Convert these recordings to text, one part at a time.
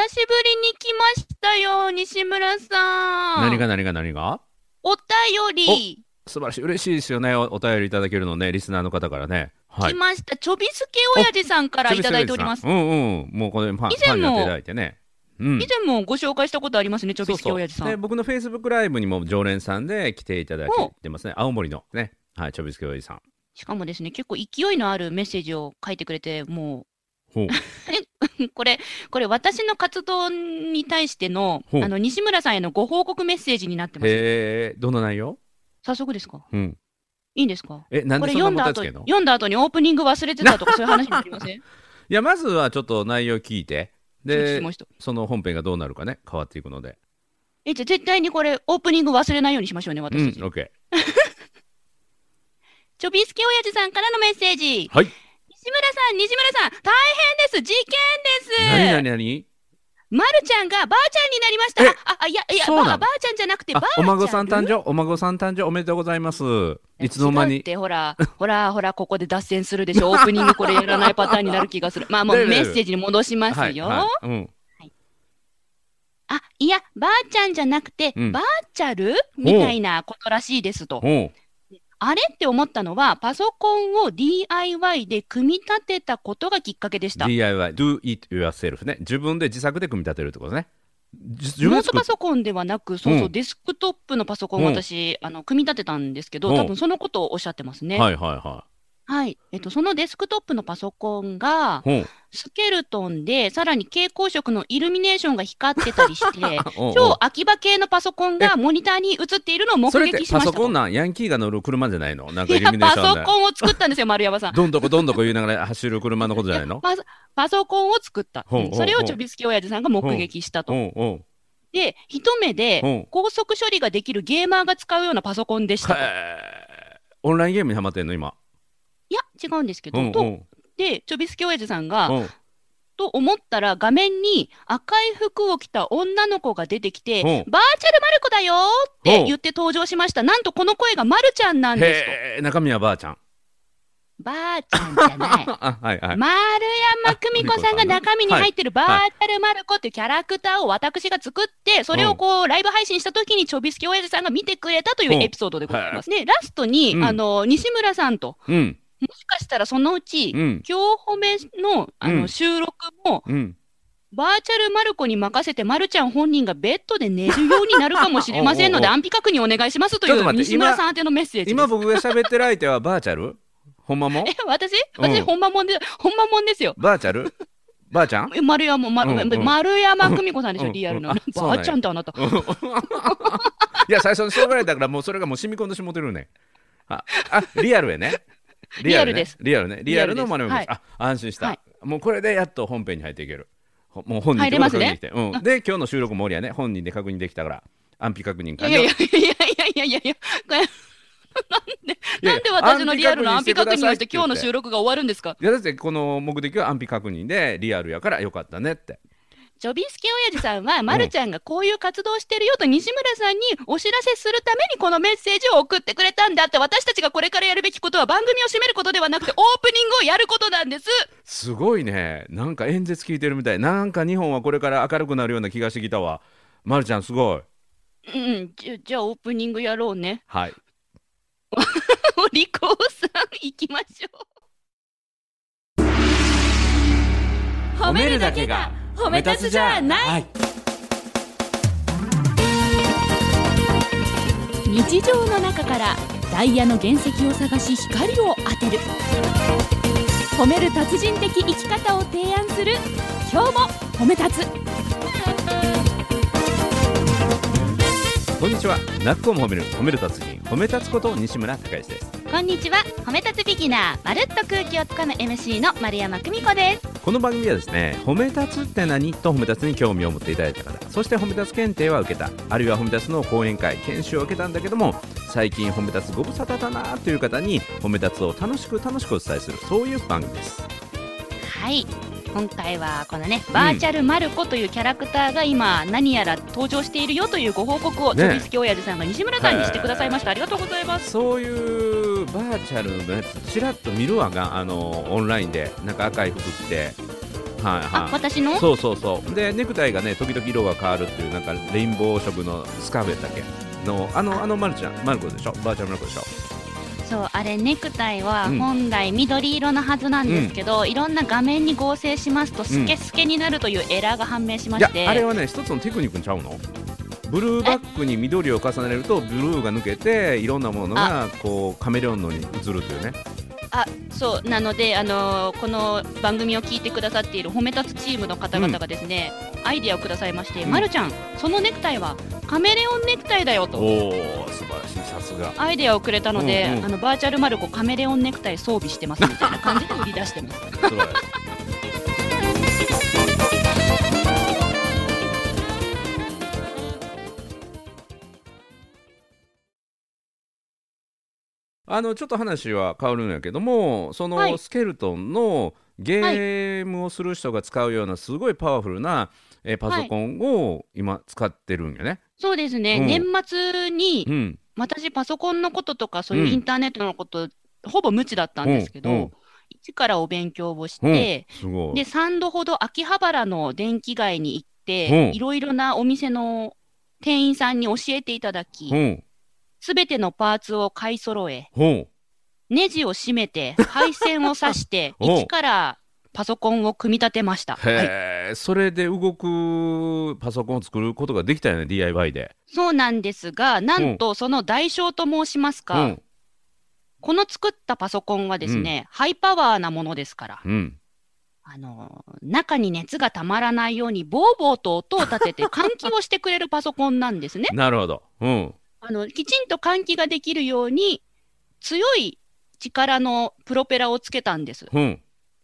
久しぶりに来ましたよ、西村さん。何が何が何が？お便り。素晴らしい。嬉しいですよねおお便りいただけるのねリスナーの方からね。はい。来ました。ちょびすけ親父さんからいただいております。うんうん。もうこれファン以前もね。うん。以前もご紹介したことありますね、ちょびすけ親父さん。で僕のフェイスブックライブにも常連さんで来ていただいてますね。青森のね。はいちょびすけおじさん。しかもですね、結構勢いのあるメッセージを書いてくれて、もほう。う、これ、これ私の活動に対しての、あの、西村さんへのご報告メッセージになってます。へえどんな内容？早速ですか？うん。いいんですか？えなんこで読んだ後、読んだ後にオープニング忘れてたとかそういう話になりません？やまずはちょっと内容聞いて。でその本編がどうなるかね変わっていくので。え、じゃあ絶対にこれ、オープニング忘れないようにしましょうね、うん私たち。オッケちょびすけ親父さんからのメッセージ。ーはい西村さん、西村さん、大変です。事件です。何何何？まるちゃんがばあちゃんになりました。え？あ、あ、いや、いや、ばあばあちゃんじゃなくて、ばああちゃん。お孫さん誕生？お孫さん誕生？おめでとうございます。いつの間に？って、ほら、ほら、ほら、ここで脱線するでしょ。オープニングこれやらないパターンになる気がする。まあ、もうメッセージに戻しますよ。はいはいうん。あ、いや、ばあちゃんじゃなくて、うん。バーチャルみたいなことらしいですと。あれって思ったのは、パソコンを DIY で組み立てたことがきっかけでした。DIY do it yourself ね。自分で自作で組み立てるってことね。ノートパソコンではなく、そうそう、うん。デスクトップのパソコンをうん。私、あの、組み立てたんですけど、うん。多分そのことをおっしゃってますね。はいはいははい。えっと、そのデスクトップのパソコンが、いほう。スケルトンで、さらに蛍光色のイルミネーションが光ってたりして、おうおう。超秋葉系のパソコンがモニターに映っているのを目それって撃しましたと。パソコンなん？ヤンキーが乗る車じゃないの？なんかイいや、ルミネーパソションでコンを作ったんですよ、丸山さん。どんどこどんどこ言いながら走る車のことじゃないの？パ ソパソコンを作った。ほうほうう。んそれをちょびすけ親父さんが目撃したと。で、一目でう。ん高速処理ができるゲーマーが使うようなパソコンでしたと。へー。オンラインゲームにハマってんの今？いや、違うんですけど、うんうん。とで、ちょびすけ親父さんが、うん。と思ったら画面に赤い服を着た女の子が出てきて、ほうバーチャルマルコだよって言って登場しました。なんとこの声がまるちゃんなんですと。中身はばあちゃん。バーちゃんじゃない。あはいはい。丸山久美子さんが中身に入ってるバはい。ーチャルマルコっていうキャラクターを私が作って、それをこうライブ配信した時にちょびすけ親父さんが見てくれたというエピソードでございます。で、ラストに、うん。あの、西村さんと、うんもしかしたらそのうち、うん。今日褒めのあの、うん。収録も、うん。バーチャルマルコに任せて、まるちゃん本人がベッドで寝るようになるかもしれませんので、安否確認お願いしますという西村さん宛てのメッセージ。今僕が喋ってる相手はバーチャル？ほんまも え、私？うん。私、ほんまもんで、ほんまもんですよ。バーチャル？ばあちゃん？え丸山、まうんうん。丸山久美子さんでしょ、うんリアルな。うんあそうなん。やばあちゃんってあなた。いや最初にそう言われたからもうそれがもう染み込んでしもてるね。ああリアルやねリアルです。リアルね。リアルのリアルです。マネです、あ安心した、はい。もうこれでやっと本編に入っていける。ほもう本人入れますね。確認できて。うん、で今日の収録も俺やね。本人で確認できたから安否確認い完了。やいやいやいやいやいやこれ なんで、なんで私のリアルな安否確認をして今日の収録が終わるんですか？いやだってこの目的は安否確認でリアルやからよかったねってジョビスケ親父さんは、まるちゃんがこういう活動をしてるよと西村さんにお知らせするためにこのメッセージを送ってくれたんだって、私たちがこれからやるべきことは番組を締めることではなくて、オープニングをやることなんです。すごいね。なんか演説聞いてるみたい。なんか日本はこれから明るくなるような気がしてきたわ。まるちゃんすごい。うん、じゃじゃあオープニングやろうね。はい。お利口さん、行きましょう。褒めるだけが褒め立つじゃない。はい。日常の中からダイヤの原石を探し光を当てる。褒める達人的生き方を提案する。今日も褒め立つ。こんにちは。なっこも褒める。褒める達人。褒め立つこと西村孝之ですこんにちは。褒め立つビギナーまるっと空気をつかむ MC の丸山久美子です。この番組はですね褒め立つって何？と褒め立つに興味を持っていただいた方そして褒め立つ検定は受けた。あるいは褒め立つの講演会研修を受けたんだけども最近褒め立つご無沙汰だなという方に褒め立つを楽しく楽しくお伝えするそういう番組です。はい今回はこのねバーチャルマルコというキャラクターが今何やら登場しているよというご報告をね。ちょびすけ親父さんが西村さんにしてくださいました。ありがとうございます。そういうバーチャルのやつちらっと見るわがあのオンラインでなんか赤い服着てはいあはい私の？そうそうそう。でネクタイがね時々色が変わるっていうなんかレインボー色のスカーフやったっけ？のあのあのマルちゃんマルコでしょ？バーチャルマルコでしょ？そうあれネクタイはうん。本来緑色のはずなんですけど、いろんな画面に合成しますとスケスケになるというエラーが判明しまして、あれはね一つのテクニックちゃうの？ブルーバックに緑を重ねるとブルーが抜けていろんなものがこうカメレオンのに移るというねあそうなので、あのーこの番組を聞いてくださっている褒め立つチームの方々がですね、アイディアをくださいまして、うん。まるちゃんそのネクタイはカメレオンネクタイだよとおお素晴らしいさすが。アイデアをくれたので、うんうん。あのバーチャルマルコカメレオンネクタイ装備してますみたいな感じで売り出してます。あのちょっと話は変わるんやけどもそはい。のスケルトンのゲームをする人が使うようなすごいパワフルなえーパソコンを今使ってるんやね。そうですね、うん。年末にうん、私パソコンのこととかそういうインターネットのこと、ほぼ無知だったんですけど、うん。うん一からお勉強をしうん。て。で3度ほど秋葉原の電気街に行っうん。て、いろいろなお店の店員さんに教えていただきう、んすべてのパーツを買い揃え、う。んネジを締めて、配線を刺して、う。ん一からパソコンを組み立てました。はい、へえ、それで動くパソコンを作ることができたよね DIY で。そうなんですが、なんとその代償と申しますか、う。んこの作ったパソコンはですね、ハイパワーなものですから、うん。あの中に熱がたまらないように、ボーボーと音を立てて換気をしてくれるパソコンなんですね。なるほど。うんあのきちんと換気ができるように、強い力のプロペラをつけたんです。うん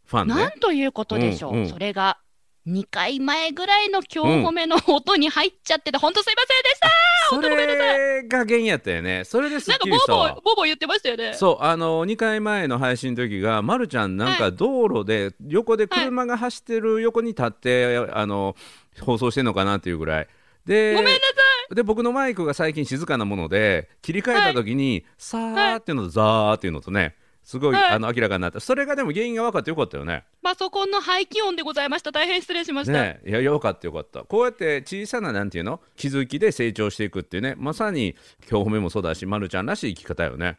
ファンなね。んということでしょう、うんうんそれが2回前ぐらいの今日褒めの音に入っちゃってて、本当すいませんでした。それが原因やったよね。それですっなんかボーボー、言ってましたよね。そうあの2回前の配信の時が、ま、るちゃんなんはか道路で横で車が走ってる横に立って、あの放送してんのかなっていうぐらいでごめんなさい。で僕のマイクが最近静かなもので切り替えた時に、さーっていうのとザーっていうのとねすごい、はいあの明らかになったそれがでも原因が分かってよかったよね。パソコンの排気音でございました。大変失礼しました。ねいやよかったよかったこうやって小さななんていうの気づきで成長していくっていうねまさに今日褒めもそうだしまるちゃんらしい生き方よね。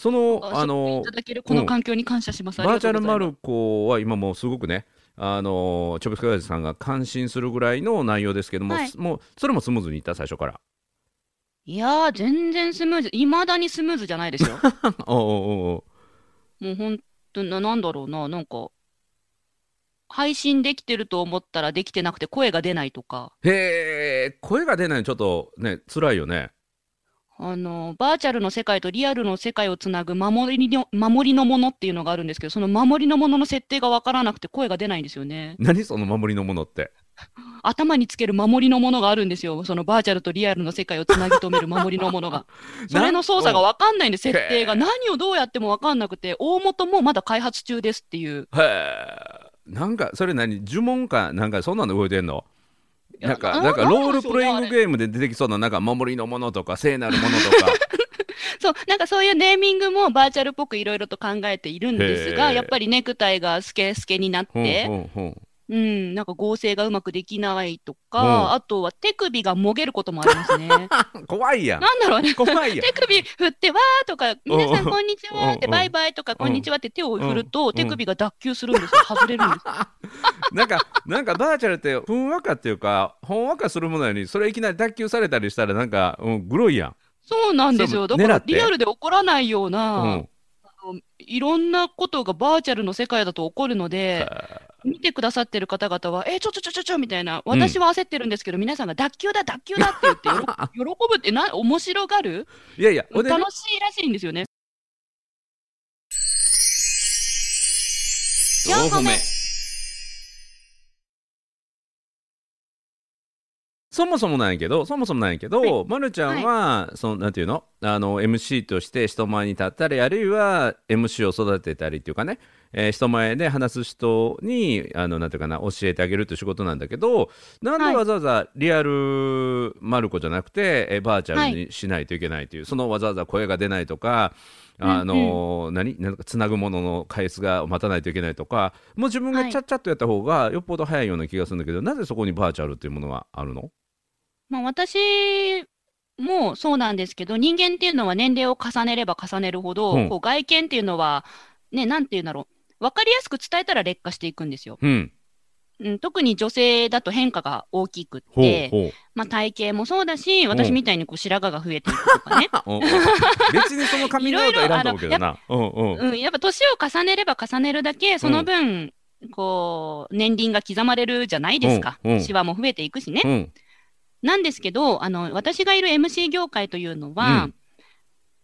そのああのいただけるこの環境に感謝します。バーチャルマルルコは今もうすごくねあのチョビスカガイズさんが感心するぐらいの内容ですけども、はいもうそれもスムーズにいった最初から。いやー、全然スムーズ。いまだにスムーズじゃないですよ。おうおもう本当な、なんだろうな、なんか、配信できてると思ったらできてなくて声が出ないとか、へえ声が出ないのちょっとね辛いよね。あの、バーチャルの世界とリアルの世界をつなぐ守りの、守りのものっていうのがあるんですけど、その守りのものの設定がわからなくて声が出ないんですよね。何？その守りのものって。頭につける守りのものがあるんですよ。そのバーチャルとリアルの世界をつなぎ止める守りのものが。それの操作がわかんないんで、設定が。何をどうやってもわかんなくて、大元もまだ開発中ですっていう。へえなんかそれ何？呪文かなんかそんなの動いてんの？なんかななんかロールプレイングゲームで出てきそうななんか守りのものとか聖なるものとか。そう、なんかそういうネーミングもバーチャルっぽくいろいろと考えているんですが、やっぱりネクタイがスケスケになっほんて、ほんほんうん、なんか合成がうまくできないとうん。か、あとは手首がもげることもありますね。怖いやん。だろうね。怖いやん。手首振って、わーとか、皆さんこんにちはって、うん。バイバイとか、こんにちはって手を振るうと、ん。手首が脱臼するんですよ。外れるんですよ。なんかなんかバーチャルってふんわかっていうかほんわかするものよりそれいきなり脱臼されたりしたらなんか、うん、グロいやん、そうなんですよ。だからリアルで起こらないような、うん。いろんなことがバーチャルの世界だと起こるので、見てくださってる方々は、え、ちょちょちょちょちょみたいな、私は焦ってるんですけど、皆さんが脱臼だ、脱臼だって言って 喜ぶってな、面白がる？いやいや楽しいらしいんですよね。四歩目。そそもそもなんやけどそもそもなんやけど、はい。ま、るちゃんは、そのなんていうの？あの MC として人前に立ったりあるいは MC を育てたりっていうかね、えー人前で話す人にあのなんていうかな教えてあげるっていう仕事なんだけどなんでわざわざリアルマルコじゃなくて、えーバーチャルにしないといけないという、そのわざわざ声が出ないとかあの何？なんかつなぐものの回数が待たないといけないとかもう自分がはい。ちゃっちゃっとやった方がよっぽど早いような気がするんだけど、なぜそこにバーチャルっていうものがあるの？まあ、私もそうなんですけど、人間っていうのは年齢を重ねれば重ねるほど、うん。こう外見っていうのは、ね、なんていうんだろう、分かりやすく伝えたら劣化していくんですよ。うんうん、特に女性だと変化が大きくっほうて、ほうまあ、体型もそうだし、ん私みたいにこう白髪が増えていくとかね。別にそのカミングアウトはいらんと思うけどな。うんうんうん、やっぱ年を重ねれば重ねるだけ、その分、こう、年輪が刻まれるじゃないですか。うんうんシワも増えていくしね。うんなんですけど、あの、私がいる MC 業界というのは、うん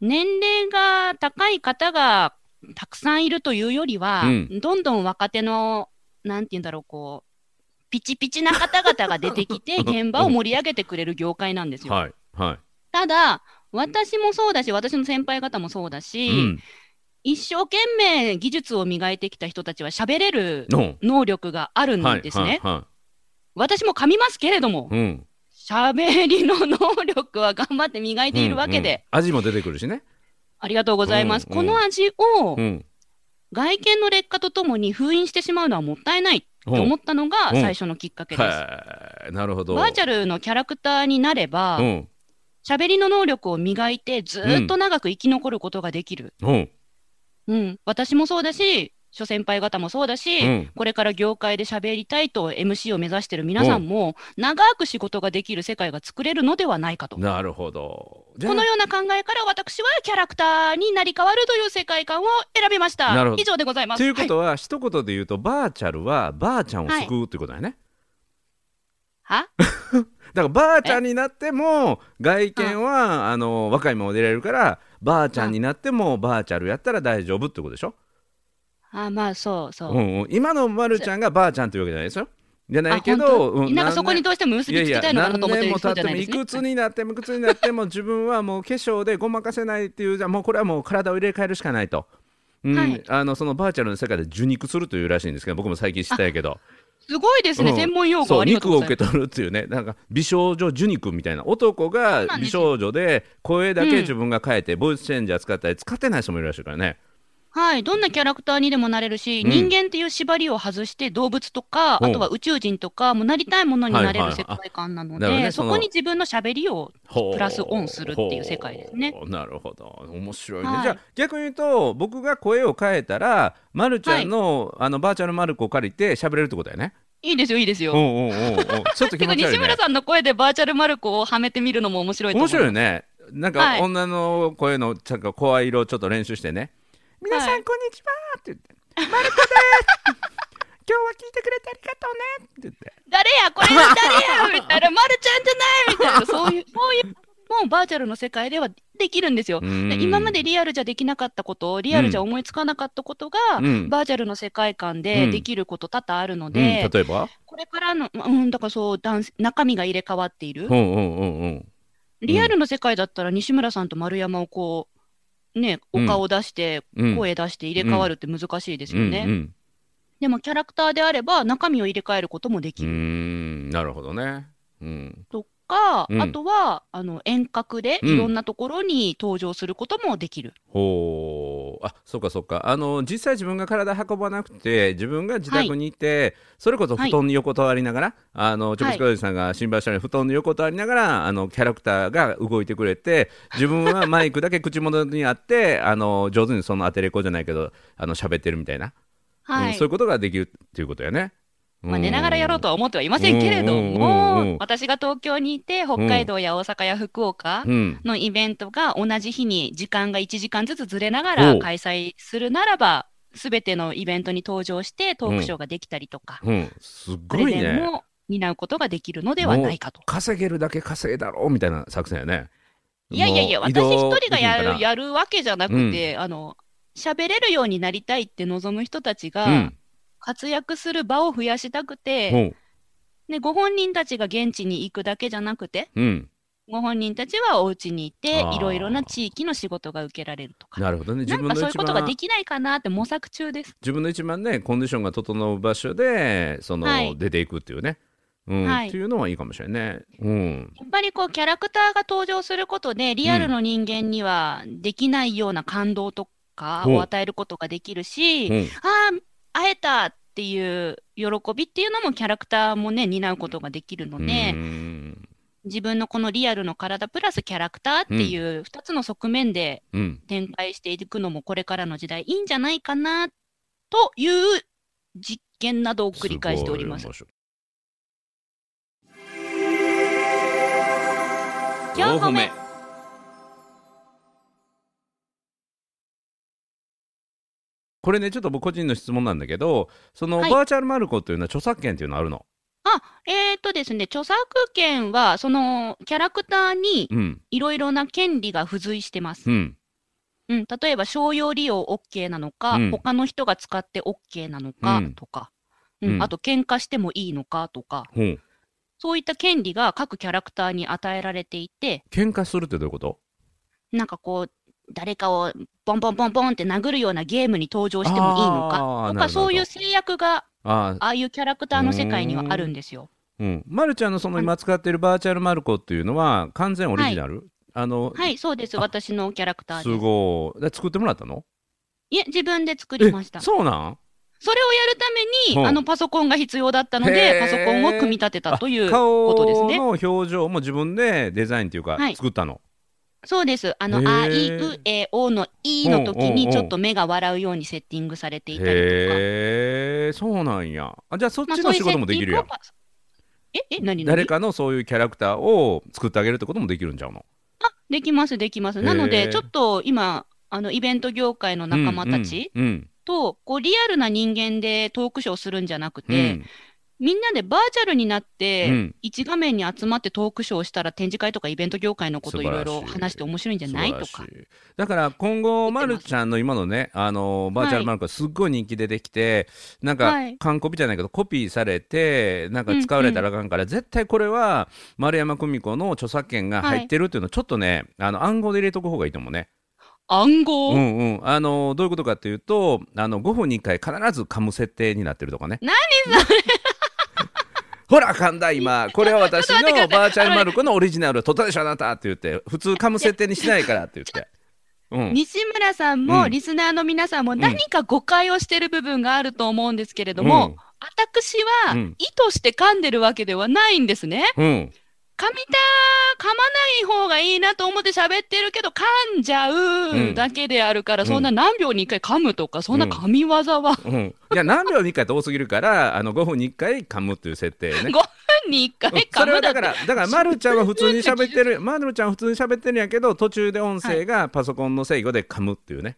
年齢が高い方がたくさんいるというよりは、うんどんどん若手の、なんて言うんだろう、こう、ピチピチな方々が出てきて、現場を盛り上げてくれる業界なんですよ。はいはい。ただ、私もそうだし、私の先輩方もそうだし、うん一生懸命技術を磨いてきた人たちは喋れるの能力があるんはいですね。はいは私も噛みますけれどもい。、うん。喋りの能力は頑張って磨いているわけで、うんうん味も出てくるしね。ありがとうございます。うんうんこの味をうん。外見の劣化とともに封印してしまうのはもったいないと思ったのがうん最初のきっかけです。はい。なるほど。バーチャルのキャラクターになればう、ん喋りの能力を磨いてずーっと長く生き残ることができる。うんうん、私もそうだし、諸先輩方もそうだし、うんこれから業界で喋りたいと MC を目指している皆さんも、長く仕事ができる世界が作れるのではないかと。なるほど。このような考えから私はキャラクターになり変わるという世界観を選びました。なるほど以上でございます。というこはいとは、一言で言うとバーチャルはばあちゃんを救うってことだよね。は だからばあちゃんになっても外見はあの若いまま出られるからばあちゃんになってもバーチャルやったら大丈夫ってことでしょ、あまあそうそう。うんうん、今のまるちゃんがばあちゃんというわけじゃないですよ。じゃないけあど、本当？なんかそこにどうしても結びつきたいのかなと思ってる人ですね。くつになってもいくつになっても自分はもう化粧でごまかせないっていうじゃあもうこれはもう体を入れ替えるしかないと。うん。はい。あのそのバーチャルの世界で受肉するというらしいんですけど僕も最近知ったんやけど。すごいですね、うん専門用語ありがとう肉を。受け取るっていうね。なんか美少女受肉みたいな男が美少女で声だうんけ自分が変えて、ボイスチェンジャー使ったり使ってない人もいるらしいからねはい、どんなキャラクターにでもなれるし、うん。人間っていう縛りを外して動物とか、う。んあとは宇宙人とか、もうなりたいものになれはいはいる世界観なので、ねそのそこに自分の喋りをほう。プラスオンするっていう世界ですね。ほう。なるほど。面白いね、はい。じゃあ逆に言うと僕が声を変えたらまるちゃんの,、あのバーチャルマルコを借りて喋れるってことだよね。いいですよ、いいですよ。うんうんうんう。んちょっと気てか持ち悪いね。西村さんの声でバーチャルマルコをはめてみるのも面白いと思面う。白いよね。なんか、はい。女の声のちゃんと声色をちょっと練習してね皆さん、はい。こんにちはって言って「まる子です。今日は聞いてくれてありがとうね」って言って。誰や、これは誰や？みたいな、まるちゃんじゃないみたいな、そういう、そういう、もうバーチャルの世界ではできるんですよ。うん。で今までリアルじゃできなかったこと、リアルじゃ思いつかなかったことが、うん。バーチャルの世界観うん。でできること多々あるのうん、で、例えば？これからの、うん、だからそう、中身が入れ替わっている。う。んうんうんうん。リアルの世界だったら、西村さんと丸山をこう、ね、お顔出して、うん。声出して入れ替わるって難しいですよね。うんうん。でも、キャラクターであれば、中身を入れ替えることもできる。ん。なるほどね。うん。とか、うん。あとは、あの、遠隔でうん。いろんなところに登場することもできる。ほう。あそっかそっか。あの実際自分が体運ばなくて自分が自宅にいて、それこそ布団に横たわりながら、あのチョコチコおじさんが心配したように布団に横たわりながらあのキャラクターが動いてくれて自分はマイクだけ口元にあって あの上手にそのアテレコじゃないけどあの喋ってるみたいな、はい。うんそういうことができるっていうことやね。まあ、寝ながらやろうとは思ってはいませんけれどうんうんうんうん。も、私が東京にいて、北海道や大阪や福岡うん。のイベントが同じ日に時間が1時間ずつずれながら開催するならば、すべてのイベントに登場してトークショーができたりとか、うん、すプレごいね。ゼンも担うことができるのではないかと。稼げるだけ稼いだろうみたいな作戦やね。いやいやいや、私一人がやるやるわけじゃなくて、あの、喋れるようになりたいって望む人たちが、うん活躍する場を増やしたくて、う。んで、ご本人たちが現地に行くだけじゃなくて、うん。ご本人たちはお家にいていろいろな地域の仕事が受けられるとか。なるほどね。自なんか分の一そういうことが番できないかなって模索中です。自分の一番ねコンディションが整う場所でその、はい。出ていくっていうね、うん。はい。っていうのはいいかもしれないね。うん。やっぱりこうキャラクターが登場することで、リアルの人間にはできないような感動とかを与えることができるし、う。んああ、会えたっていう喜びっていうのもキャラクターもね、担うことができるので、うん。自分のこのリアルの体プラスキャラクターっていう2つの側面でうん展開していくのもこれからの時代いいんじゃないかなという実験などを繰り返しております。ごい。面白い。四歩目これねちょっと僕個人の質問なんだけどその、はい。バーチャルマルコっていうのは著作権っていうのあるの？あ、えーとですね、著作権はそのキャラクターにうん。いろいろな権利が付随してます。うん。うん、例えば商用利用 OK なのか、うん。他の人が使って OK なのかうん。とか、うん。うん。あと喧嘩してもいいのかとか、ほう。そういった権利が各キャラクターに与えられていて、喧嘩するってどういうこと？なんかこう、誰かをボンボンボンボンって殴るようなゲームに登場してもいいのか。とか、そういう制約があああいうキャラクターの世界にはあるんですよ。うん、まるちゃんのその今使ってるバーチャルマルコっていうのは完全オリジナル、あの、はい、そうです。あ私のキャラクターすです。ごい。で作ってもらったの？いえ、自分で作りました。そそうなん？れをやるために、あのパソコンが必要だったのへで、ー。パソコンを組み立てたという顔ことですね。の表情も自分でデザインっていうかはい。作ったの、そうです。あの、あいうえおのいの時にちょっと目が笑うようにセッティングされていたりとか。へえそうなんや。あじゃあそっまあちの仕事もできるやん、そういうセッティングをえ、え、何何？誰かのそういうキャラクターを作ってあげるってこともできるんちゃうの？あ、できます、できます。なのへで、ーちょっと今、あの、イベント業界の仲間たちうんうんと、こう、リアルな人間でトークショーするんじゃなくうん。て、みんなでバーチャルになっうてん、一画面に集まってトークショーしたら展示会とかイベント業界のことをいろいろ素晴らしい。話して面白いんじゃないとか。素晴。らしい。だから今後、まるちゃんの今のね、あのバーチャルマルコがすっごい人気出てきて、なんかはい。完コピじゃないけど、コピーされて、なんか使われたらあかんから、絶対これは丸山久美子の著作権が入ってるっていうのを、ちょっとね、あの暗号で入れとく方がいいと思うね。暗号、うんうん、あのどういうことかっていうと、あの5分に1回、必ず噛む設定になってるとかね。何それ。ほら、噛んだ、今、これは私のバーチャルマルコのオリジナル、取ったでしょ、あなたって言って、普通噛む設定にしないからって言って。うん、西村さんうん。もリスナーの皆さんも何か誤解をしてる部分があると思うんですけれどうもん、私はうん。意図して噛んでるわけではないんですね。うん、噛みた、噛まない方がいいなと思って喋ってるけど、噛んじゃうだけであるから、うん。そんな何秒に一回噛むとか、そんな噛み技は、うん、いや何秒に1回って多すぎるからあの5分に1回噛むっていう設定ね。5分に1回噛むだから、だから、まるちゃんは普通に喋ってる、まるちゃんは普通に喋ってるんやけど、途中で音声がパソコンの制御で噛むっていうね。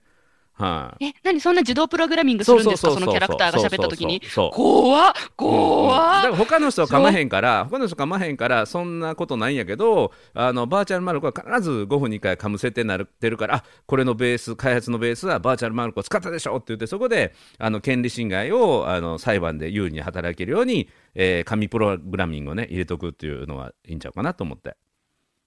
はい、え、何そんな自動プログラミングするんですか？そのキャラクターが喋った時に？そうそうそう怖っだ怖っ。から他の人は噛まへんから、他の人噛まへんから、そんなことないんやけど、あのバーチャルマルコは必ず5分に1回噛む設定になってるから、あこれのベース、開発のベースはバーチャルマルコを使ったでしょって言って、そこであの権利侵害をあの裁判で有利に働けるように、えー紙プログラミングをね、入れとくっていうのはいいんちゃうかなと思って。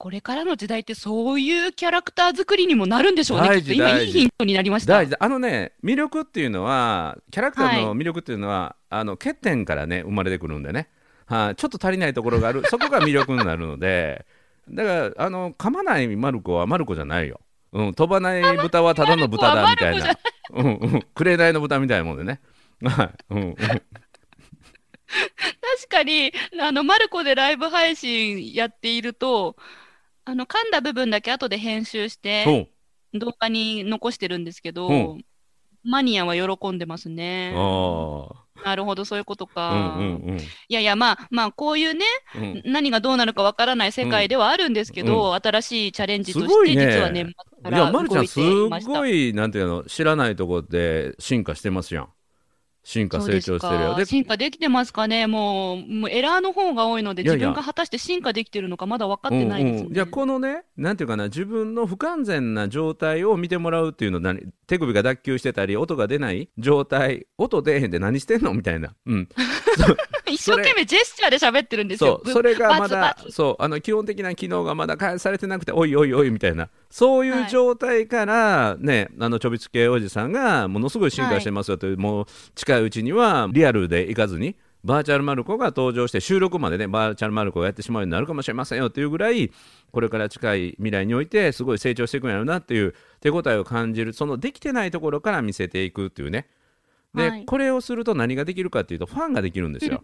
これからの時代ってそういうキャラクター作りにもなるんでしょうね。大事今いいヒントになりました。大事。だあのね魅力っていうのはキャラクターの魅力っていうのは、あの欠点からね生まれてくるんでね、はいちょっと足りないところがある。そこが魅力になるので。だからあの噛まないマルコはマルコじゃないよ、うん、飛ばない豚はただの豚だみたいな。うんうん。紅の豚みたいなもんでね。はい、うんうん、確かに、あの、マルコでライブ配信やっていると、あの、噛んだ部分だけ後で編集して、動画に残してるんですけうど、マニアは喜んでますね。あなるほど、そういうことあか。うんうんいやいや、まあ、まあ、こういうね、うんうん何がどうなるかわからない世界ではあるんですけど、新しいチャレンジとして、実は年末かいや、らまるちゃん、動いすていました。ごい、なんていうの、知らないところで進化してますやん。進化成長してるよ。か。進化できてますかねもう、もうエラーの方が多いので、いやいや自分が果たして進化できてるのかまだ分かってないですね。うんうん、いやこのねなんていうかな自分の不完全な状態を見てもらうっていうの何手首が脱臼してたり音が出ない状態音出えへんで何してんのみたいな、うん、一生懸命ジェスチャーで喋ってるんですよ。そうそれがまだそうあの基本的な機能がまだ開発されてなくておいおいおいみたいなそういう状態から、ねあのちょびつけおじさんがものすごい進化してますよという、もう近いうちにはリアルで行かずにバーチャルマルコが登場して収録までねバーチャルマルコがやってしまうようになるかもしれませんよというぐらいこれから近い未来においてすごい成長していくんやろうなっていう手応えを感じるそのできてないところから見せていくっていうねで、はいこれをすると何ができるかっていうとファンができるんですよ。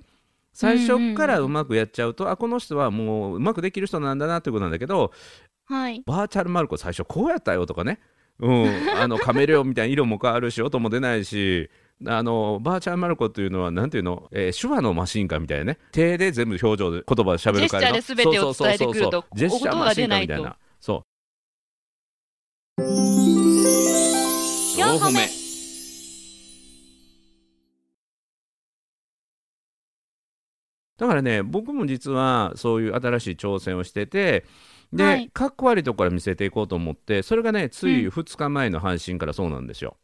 最初からうまくやっちゃうと、あこの人はもううまくできる人なんだなということなんだけどはい。バーチャルマルコ最初こうやったよとかね、うん、あのカメレオンみたいな色も変わるし音も出ないしあのバーチャルマルコっていうのはなんていうの、えー手話のマシンかみたいなね。手で全部表情で言葉で喋るからの。ジェスチャーで全てを伝えてくるとそうそう。そうそうジェスチャーマシンかみたいな。そう。四歩目。だからね僕も実はそういう新しい挑戦をしててで、はい。かっこ悪いところから見せていこうと思ってそれがねつい2日前の配信からそうなんですよ、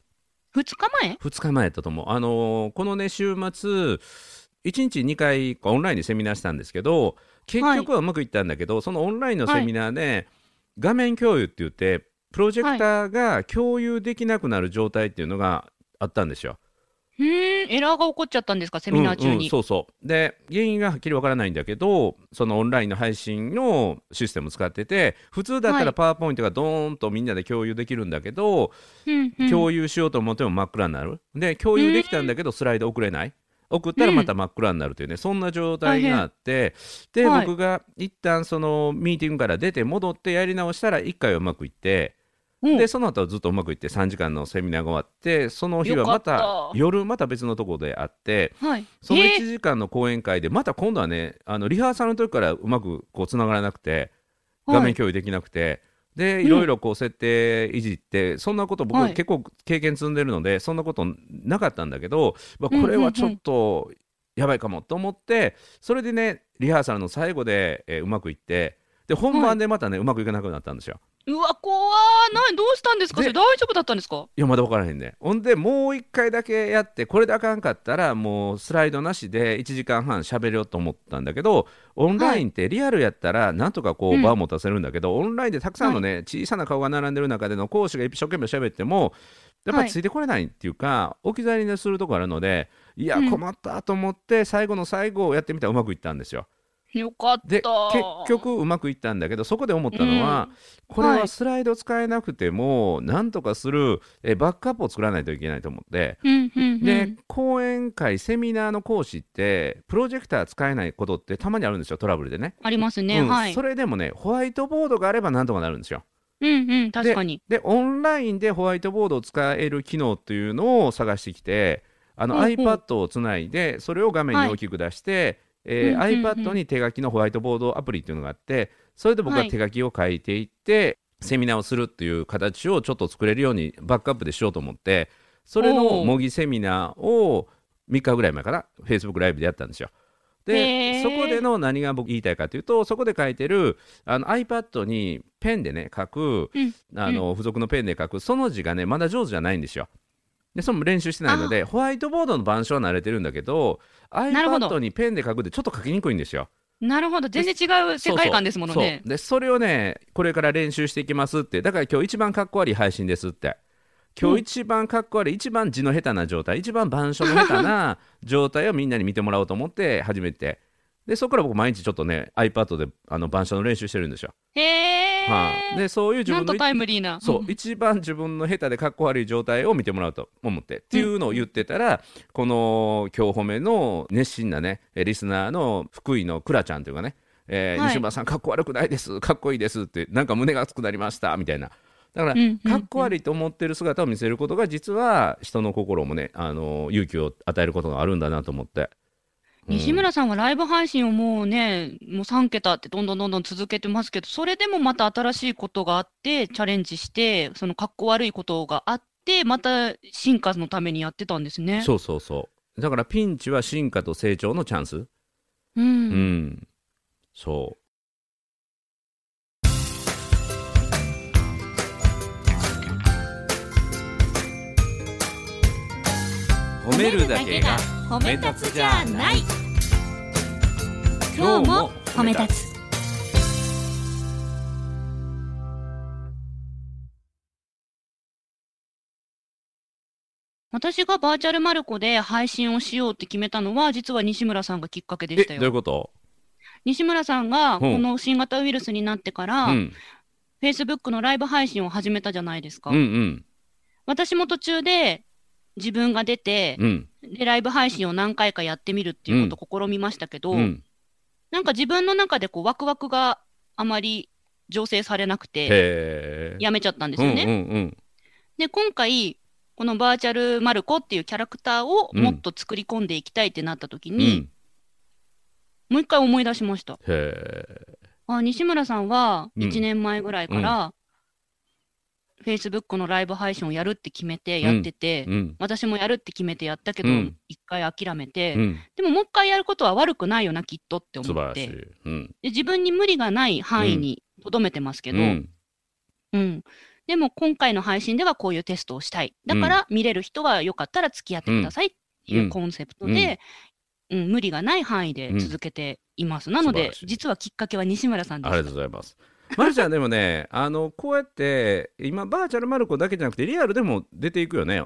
二日前？2日前やったと思う。あのーこのね週末1日2回オンラインでセミナーしたんですけど結局はうまくいったんだけど、そのオンラインのセミナーで、画面共有って言ってプロジェクターが共有できなくなる状態っていうのがあったんですよ。うー。ん、エラーが起こっちゃったんですか、セミナー中に。うんうんそうそう。で原因がはっきりわからないんだけどそのオンラインの配信のシステムを使ってて普通だったはい。らパワーポイントがドーンとみんなで共有できるんだけど、うんうん。共有しようと思っても真っ暗になる。で共有できたんだけどスライド送れない。送ったらまた真っ暗になるというね、そんな状態があってで、はい僕が一旦そのミーティングから出て戻ってやり直したら1回はうまくいってうん。でその後はずっとうまくいって3時間のセミナーが終わってその日はまよかった。た夜また別のところであってはい。そのえ1時間の講演会でまた今度はねあのリハーサルの時からうまくこうつながらなくてはい。画面共有できなくて、でうん。いろいろこう設定いじって、そんなこと僕はい。結構経験積んでるのでそんなことなかったんだけど、まあ、これはちょっとやばいかもと思ってそれでねリハーサルの最後で、えーうまくいってで本番でまたね、うまくいかなくなったんですよ。うわ、怖ー。などうしたんですか？でそれ大丈夫だったんですか？いやまだ分からへんねほんでもう一回だけやってこれであかんかったらもうスライドなしで1時間半喋ろうと思ったんだけどオンラインってリアルやったらなんとかこううん場を持たせるんだけど、オンラインでたくさんのね、小さな顔が並んでる中での講師が一生懸命喋ってもやっぱりついてこれないっていうか、置き去りにするとこあるのでいやうん困ったと思って最後の最後をやってみたらうまくいったんですよ。よかった。で結局うまくいったんだけどそこで思ったのは、これははい。スライド使えなくても、なんとかするえバックアップを作らないといけないと思って、うんうんうん、で講演会セミナーの講師ってプロジェクター使えないことってたまにあるんですよトラブルでね、ありますね。うん。はい。それでもねホワイトボードがあればなんとかなるんですよ。うんうん、確かに。でオンラインでホワイトボードを使える機能っていうのを探してきてあの iPad をつないでそれを画面に大きく出して、えーうんうんうん。iPad に手書きのホワイトボードアプリっていうのがあってそれで僕ははい。手書きを書いていって、セミナーをするっていう形をちょっと作れるようにバックアップでしようと思ってそれの模擬セミナーを3日ぐらい前かな Facebook ライブでやったんですよ。でそこでの何が僕言いたいかというとそこで書いてるあの iPad にペンでね書くうん。あの付属のペンで書くその字がねまだ上手じゃないんですよ。でそれも練習してないのでホワイトボードの板書は慣れてるんだけど iPad にペンで書くってちょっと書きにくいんですよ。なるほど。全然違う世界観ですものね。そうでそれをねこれから練習していきますってだから今日一番かっこ悪い配信ですって今日一番かっこ悪い一番字の下手な状態一番板書の下手な状態をみんなに見てもらおうと思って始めてでそこから僕毎日ちょっとね iPad であの板書の練習してるんですよ。へえ、はい、でそういう自分のなんとタイムリーな。そう一番自分の下手でかっこ悪い状態を見てもらうと思って、っていうのを言ってたらこの今日褒めの熱心なねえリスナーの福井のくらちゃんというかね、えーはい。西村さんかっこ悪くないですかっこいいですってなんか胸が熱くなりましたみたいな。だから、かっこ悪いと思ってる姿を見せることが実は人の心もねあの勇気を与えることがあるんだなと思って。うん。西村さんはライブ配信をもうね、もう3桁ってどんどんどんどん続けてますけど、それでもまた新しいことがあって、チャレンジして、そのかっこ悪いことがあって、また進化のためにやってたんですね。そうそうそう。だからピンチは進化と成長のチャンス。う。うんん、そう。褒めるだけが褒め立つじゃない。今日も褒め立つ。私がバーチャルマルコで配信をしようって決めたのは実は西村さんがきっかけでしたえどういうよこと？西村さんがこの新型ウイルスになってから、うん、Facebook のライブ配信を始めたじゃないですか、うんうん。私も途中で自分が出て、うん。でライブ配信を何回かやってみるっていうことを試みましたけど、うん。なんか自分の中でこうワクワクがあまり醸成されなくてやめちゃったんですよね。うんうんで今回このバーチャルマルコっていうキャラクターをもっと作り込んでいきたいってなった時うんうに、ん。もう一回思い出しました。あ西村さんはうん。1年前ぐらいから、Facebook のライブ配信をやるって決めてやってて、うん。私もやるって決めてやったけど、うん。一回諦めて、うん。でももう一回やることは悪くないよな、きっとって。素思って、で自分に無理がない範囲にとどめてますけど、うん。うん。でも今回の配信ではこういうテストをしたい。だから見れる人はよかったら付き合ってくださいっていうコンセプトで、うん。無理がない範囲で続けています。なので実はきっかけは西村さんでありがとす。うございます。まるちゃんでもね、あのこうやって今バーチャルマルコだけじゃなくてリアルでも出ていくよね。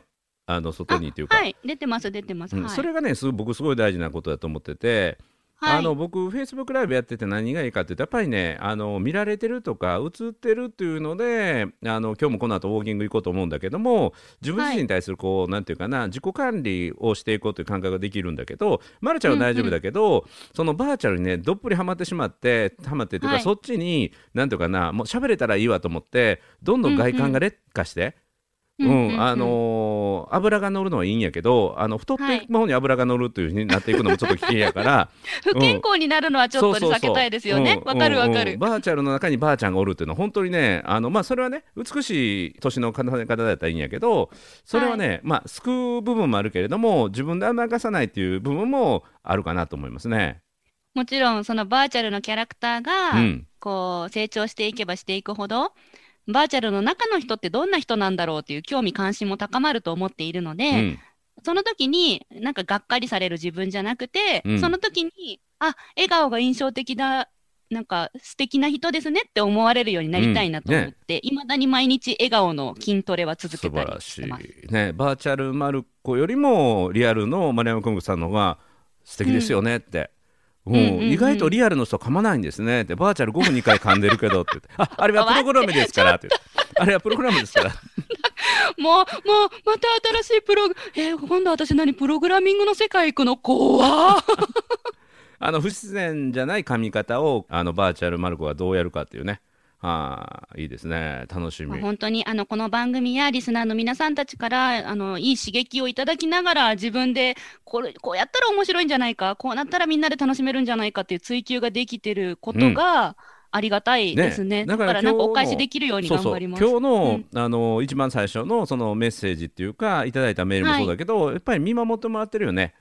あの外にっていうか、はい、出てます、出てます。うん。はい、それがねすごい僕すごい大事なことだと思ってて、はいあの僕フェイスブックライブやってて何がいいかっていうとやっぱりねあの見られてるとか映ってるっていうのであの今日もこの後ウォーキング行こうと思うんだけども自分自身に対するこう、なんていうかな自己管理をしていこうという感覚ができるんだけどまるちゃんは大丈夫だけど、そのバーチャルにねどっぷりハマってしまってハマってっていうか、はいそっちになんていうかなもう喋れたらいいわと思ってどんどん外観が劣化して。うんあのー油が乗るのはいいんやけどあの太ってい。く方に油が乗るというふうになっていくのもちょっと危険やから、不健康になるのはちょっと避けたいですよね。うんわかるわかる。うんうん。バーチャルの中にばあちゃんがおるっていうのは本当にねあのまあそれはね美しい年の重ね方だったらいいんやけどそれはね、まあ救う部分もあるけれども自分で甘やかさないっていう部分もあるかなと思いますね。もちろんそのバーチャルのキャラクターが、うん。こう成長していけばしていくほどバーチャルの中の人ってどんな人なんだろうっていう興味関心も高まると思っているので、うん。その時になんかがっかりされる自分じゃなくて、うん。その時にあ笑顔が印象的だなんか素敵な人ですねって思われるようになりたいなと思って、いまだに毎日笑顔の筋トレは続けたり素晴らしてます。ねバーチャルマルコよりもリアルの丸山君子さんの方が素敵ですよねって。意外とリアルの人噛まないんですね。ってバーチャル5分2回噛んでるけどって言って。ああれはプログラムですからって。言ってあれはプログラムですから。もう、もう、また新しいプログ、えー今度私何、プログラミングの世界行くの？怖っ。あの不自然じゃない噛み方をあのバーチャルマルコがどうやるかっていうねあーいいですね。楽しみ。本当にあのこの番組やリスナーの皆さんたちからあのいい刺激をいただきながら自分でこれこうやったら面白いんじゃないかこうなったらみんなで楽しめるんじゃないかっていう追求ができてることがありがたいですね。ね。だかららなんかお返しできるようにそうそう。頑張ります。今日の,、うん。あの一番最初のそのメッセージっていうかいただいたメールもそうだけど、やっぱり見守ってもらってるよね。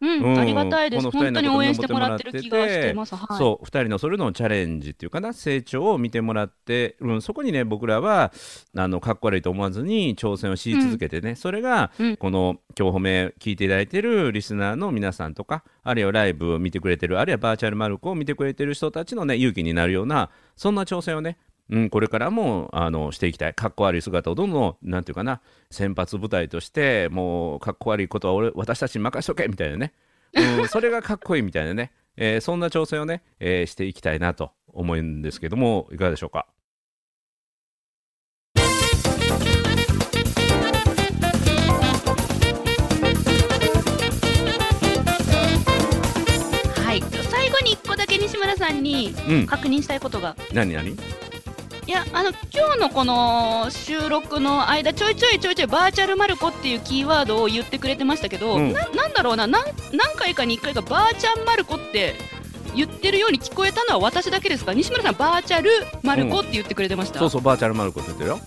うん、うんありがたいです。本当に応援してもらってる気がしてます。はい。そう2人のそれのチャレンジっていうかな成長を見てもらって、うん、そこにね僕らはあのかっこ悪いと思わずに挑戦をし続けてね、それがうんこの今日褒め聞いていただいてるリスナーの皆さんとかあるいはライブを見てくれてるあるいはバーチャルマルコを見てくれてる人たちのね勇気になるようなそんな挑戦をねうん、これからもあのしていきたい。かっこ悪い姿をどんどんなんていうかな先発部隊としてもうかっこ悪いことは俺私たちに任しとけみたいなね、うん、それがかっこいいみたいなね、えーそんな挑戦をね、えーしていきたいなと思うんですけどもいかがでしょうか？はい。最後に一個だけ西村さんにうん。確認したいことが。何何？いや、あの、今日のこの収録の間、ちょいちょいちょいちょいバーチャルマルコっていうキーワードを言ってくれてましたけど、うん。ななんだろうな、なん何回かに1回かバーチャンマルコって言ってるように聞こえたのは私だけですか？西村さん、バーチャルマルコって言ってくれてました？そうそうバーチャルマルコって言ってるよ、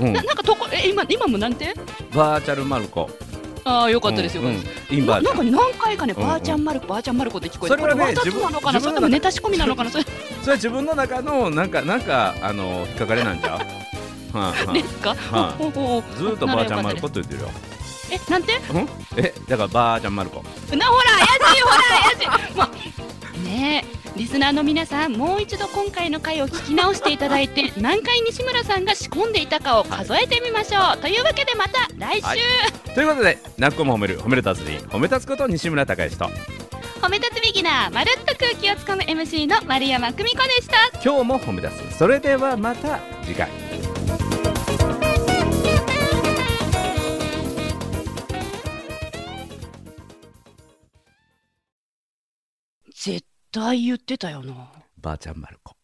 うん。な、なんかとこ、え、今、今もなんて？バーチャルマルコ。ああ、よかったですよ、うんうん。インバーチャル。ななんか何回かね、うんうんバーチャンマルコ、バーチャンマルコって聞こえてそれはねこわざとなのかな、それともネタ仕込みなのかな、それそれは自分の中のなんかなんかあの引っかかりなんちゃう？はあはですか、はあずーっとバーチャルマルコって言ってるよ。え、なんて？うん？えだからバーチャルマルコなほら怪しいほら怪しい。もうねえリスナーの皆さんもう一度今回の回を聞き直していただいて 何回西村さんが仕込んでいたかを数えてみましょう、というわけでまた来週、はい。ということで泣く子も褒める褒める達人褒め立つこと西村孝之と褒め立つビギナーまるっと空気をつかむ MC の丸山久美子でした。今日も褒め立つそれではまた次回。絶対言ってたよな。ばあちゃんまる子